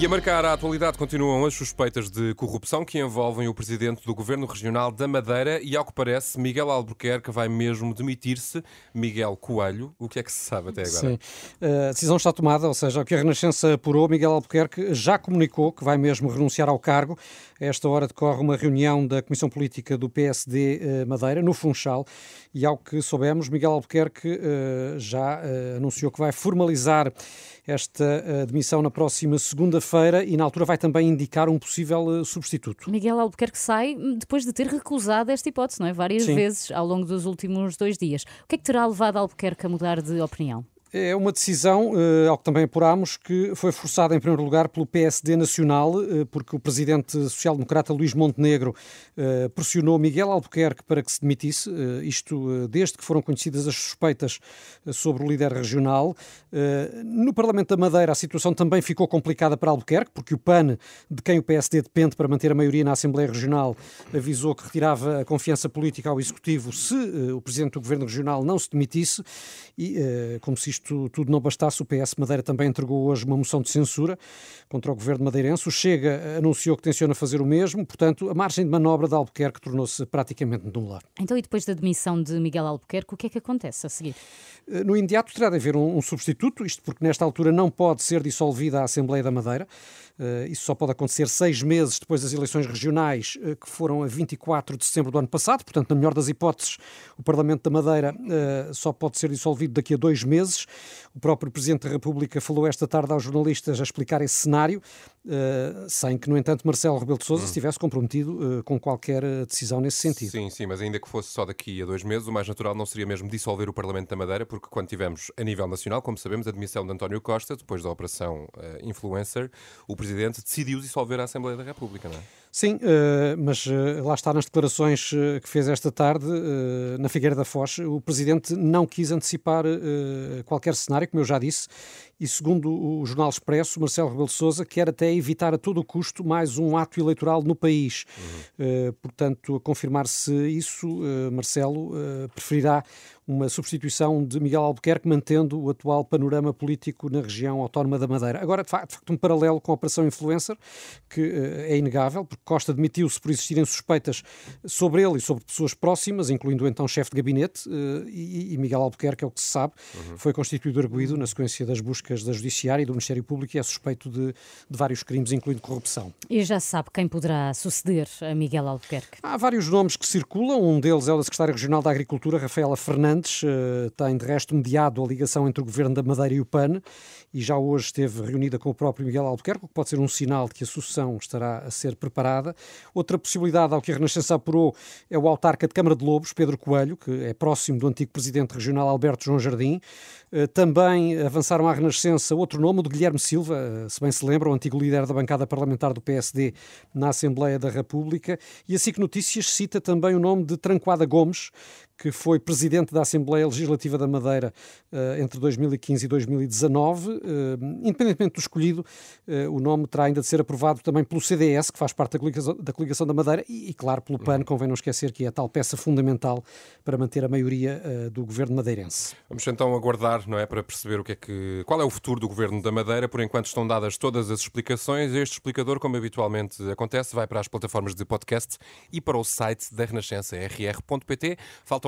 E a marcar a atualidade continuam as suspeitas de corrupção que envolvem o presidente do Governo Regional da Madeira e, ao que parece, Miguel Albuquerque vai mesmo demitir-se. Miguel Coelho, o que é que se sabe até agora? Sim, a decisão está tomada, ou seja, o que a Renascença apurou, Miguel Albuquerque já comunicou que vai mesmo renunciar ao cargo. A esta hora decorre uma reunião da Comissão Política do PSD eh, Madeira, no Funchal, e ao que soubemos, Miguel Albuquerque eh, já eh, anunciou que vai formalizar esta demissão na próxima segunda-feira e na altura vai também indicar um possível substituto. Miguel Albuquerque sai depois de ter recusado esta hipótese, não é? Várias Sim. vezes ao longo dos últimos dois dias. O que é que terá levado Albuquerque a mudar de opinião? É uma decisão, eh, ao que também apurámos, que foi forçada em primeiro lugar pelo PSD Nacional, eh, porque o presidente social-democrata Luís Montenegro eh, pressionou Miguel Albuquerque para que se demitisse, isto desde que foram conhecidas as suspeitas sobre o líder regional. No Parlamento da Madeira a situação também ficou complicada para Albuquerque, porque o PAN, de quem o PSD depende para manter a maioria na Assembleia Regional, avisou que retirava a confiança política ao Executivo se o presidente do Governo Regional não se demitisse, e como se isto isto tudo não bastasse, o PS Madeira também entregou hoje uma moção de censura contra o governo madeirense. O Chega anunciou que tenciona fazer o mesmo, portanto, a margem de manobra de Albuquerque tornou-se praticamente nula. Então, e depois da demissão de Miguel Albuquerque, o que é que acontece a seguir? Eh, no imediato terá de haver um, um substituto, isto porque nesta altura não pode ser dissolvida a Assembleia da Madeira. Uh, isso só pode acontecer seis meses depois das eleições regionais, uh, que foram a 24 de setembro do ano passado. Portanto, na melhor das hipóteses, o Parlamento da Madeira uh, só pode ser dissolvido daqui a dois meses. O próprio Presidente da República falou esta tarde aos jornalistas a explicar esse cenário, sem que, no entanto, Marcelo Rebelo de Sousa hum. estivesse comprometido com qualquer decisão nesse sentido. Sim, sim, mas ainda que fosse só daqui a dois meses, o mais natural não seria mesmo dissolver o Parlamento da Madeira, porque quando tivemos a nível nacional, como sabemos, a demissão de António Costa, depois da operação Influencer, o Presidente decidiu dissolver a Assembleia da República, não é? Sim, uh, mas uh, lá está nas declarações uh, que fez esta tarde na Figueira da Foz, o Presidente não quis antecipar qualquer cenário, como eu já disse, e segundo o Jornal Expresso, Marcelo Rebelo de Sousa quer até evitar a todo custo mais um ato eleitoral no país. Uhum. portanto, a confirmar-se isso, Marcelo preferirá uma substituição de Miguel Albuquerque, mantendo o atual panorama político na região autónoma da Madeira. Agora, de facto, um paralelo com a Operação Influencer, que é inegável, porque Costa demitiu-se por existirem suspeitas sobre ele e sobre pessoas próximas, incluindo o então chefe de gabinete, uh, e, e, Miguel Albuquerque, é o que se sabe, uhum. foi constituído arguído na sequência das buscas da Judiciária e do Ministério Público e é suspeito de, de vários crimes, incluindo corrupção. E já se sabe quem poderá suceder a Miguel Albuquerque? Há vários nomes que circulam, um deles é o da Secretária Regional da Agricultura, Rafaela Fernandes, uh, tem de resto mediado a ligação entre o Governo da Madeira e o PAN, e já hoje esteve reunida com o próprio Miguel Albuquerque, o que pode ser um sinal de que a sucessão estará a ser preparada. Outra possibilidade ao que a Renascença apurou é o autarca de Câmara de Lobos, Pedro Coelho, que é próximo do antigo presidente regional Alberto João Jardim. Eh, também avançaram à Renascença outro nome, o de Guilherme Silva, eh, se bem se lembra, o antigo líder da bancada parlamentar do PSD na Assembleia da República. E a SIC Notícias cita também o nome de Tranquada Gomes, que foi presidente da Assembleia Legislativa da Madeira uh, entre 2015 e 2019. Uh, independentemente do escolhido, uh, o nome terá ainda de ser aprovado também pelo CDS, que faz parte da coligação da, coligação da Madeira, e, e, claro, pelo PAN, convém não esquecer que é a tal peça fundamental para manter a maioria do governo madeirense. Vamos então aguardar, não é, para perceber o que é que, qual é o futuro do governo da Madeira. Por enquanto estão dadas todas as explicações. Este explicador, como habitualmente acontece, vai para as plataformas de podcast e para o site da Renascença, rr.pt. Faltam